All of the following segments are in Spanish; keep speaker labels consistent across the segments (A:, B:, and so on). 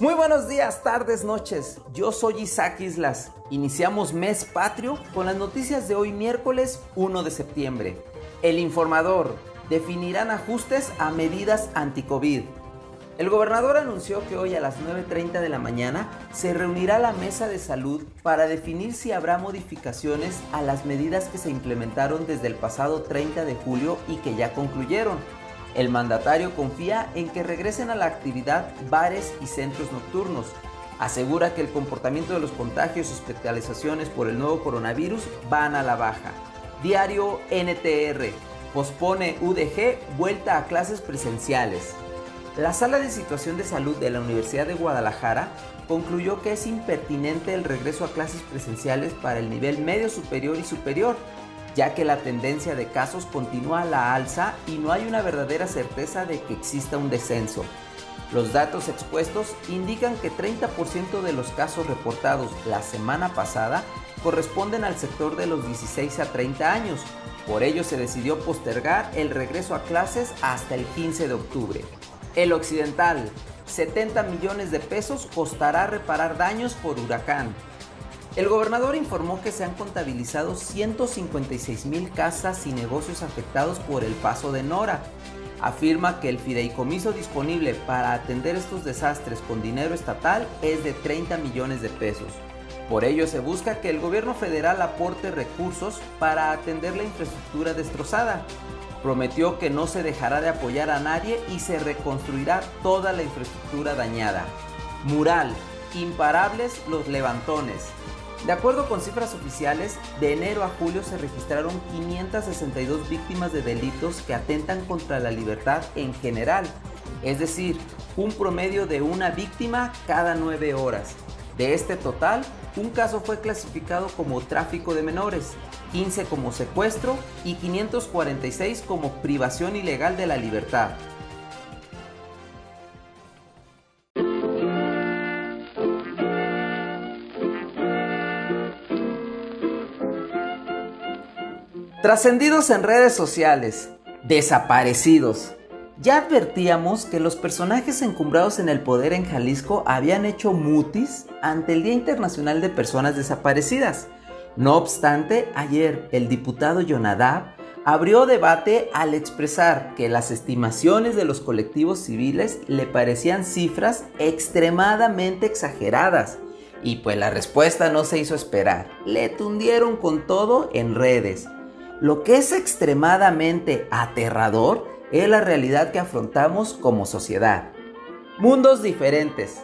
A: Muy buenos días, tardes, noches. Yo soy Isaac Islas. Iniciamos mes patrio con las noticias de hoy miércoles 1 de septiembre. El informador. Definirán ajustes a medidas anti-COVID. El gobernador anunció que hoy a las 9.30 de la mañana se reunirá la mesa de salud para definir si habrá modificaciones a las medidas que se implementaron desde el pasado 30 de julio y que ya concluyeron. El mandatario confía en que regresen a la actividad bares y centros nocturnos. Asegura que el comportamiento de los contagios y hospitalizaciones por el nuevo coronavirus van a la baja. Diario NTR. Pospone UDG vuelta a clases presenciales. La Sala de Situación de Salud de la Universidad de Guadalajara concluyó que es impertinente el regreso a clases presenciales para el nivel medio superior y superior, ya que la tendencia de casos continúa a la alza y no hay una verdadera certeza de que exista un descenso. Los datos expuestos indican que 30% de los casos reportados la semana pasada corresponden al sector de los 16 a 30 años. Por ello se decidió postergar el regreso a clases hasta el 15 de octubre. El Occidental, 70 millones de pesos costará reparar daños por huracán. El gobernador informó que se han contabilizado 156 mil casas y negocios afectados por el paso de Nora. Afirma que el fideicomiso disponible para atender estos desastres con dinero estatal es de 30 millones de pesos. Por ello se busca que el gobierno federal aporte recursos para atender la infraestructura destrozada. Prometió que no se dejará de apoyar a nadie y se reconstruirá toda la infraestructura dañada. Mural, imparables los levantones. De acuerdo con cifras oficiales, de enero a julio se registraron 562 víctimas de delitos que atentan contra la libertad en general, es decir, un promedio de una víctima cada nueve horas. De este total, un caso fue clasificado como tráfico de menores, 15 como secuestro y 546 como privación ilegal de la libertad. Trascendidos en redes sociales, desaparecidos. Ya advertíamos que los personajes encumbrados en el poder en Jalisco habían hecho mutis ante el Día Internacional de Personas Desaparecidas. No obstante, ayer el diputado Yonadab abrió debate al expresar que las estimaciones de los colectivos civiles le parecían cifras extremadamente exageradas. Y pues la respuesta no se hizo esperar. Le tundieron con todo en redes. Lo que es extremadamente aterrador es la realidad que afrontamos como sociedad. Mundos diferentes.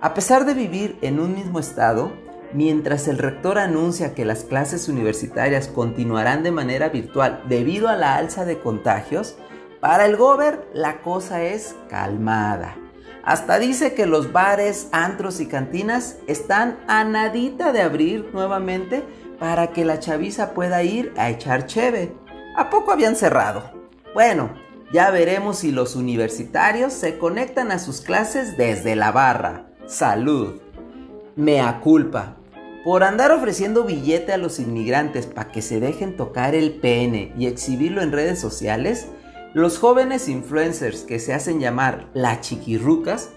A: A pesar de vivir en un mismo estado, mientras el rector anuncia que las clases universitarias continuarán de manera virtual debido a la alza de contagios, para el gober la cosa es calmada. Hasta dice que los bares, antros y cantinas están a nadita de abrir nuevamente para que la chaviza pueda ir a echar cheve. ¿A poco habían cerrado? Bueno, ya veremos si los universitarios se conectan a sus clases desde la barra. Salud. Mea culpa. Por andar ofreciendo billete a los inmigrantes para que se dejen tocar el pene y exhibirlo en redes sociales, los jóvenes influencers que se hacen llamar la chiquirrucas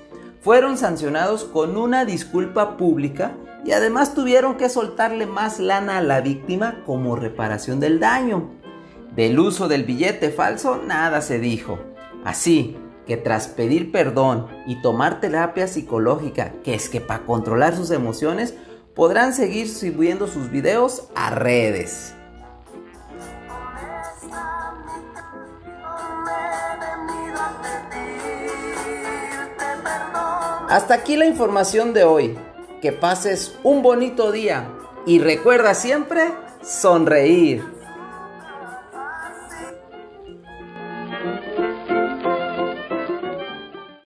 A: fueron sancionados con una disculpa pública y además tuvieron que soltarle más lana a la víctima como reparación del daño. Del uso del billete falso nada se dijo. Así que tras pedir perdón y tomar terapia psicológica, que es que para controlar sus emociones, podrán seguir subiendo sus videos a redes. Hasta aquí la información de hoy que pases un bonito día y recuerda siempre sonreír.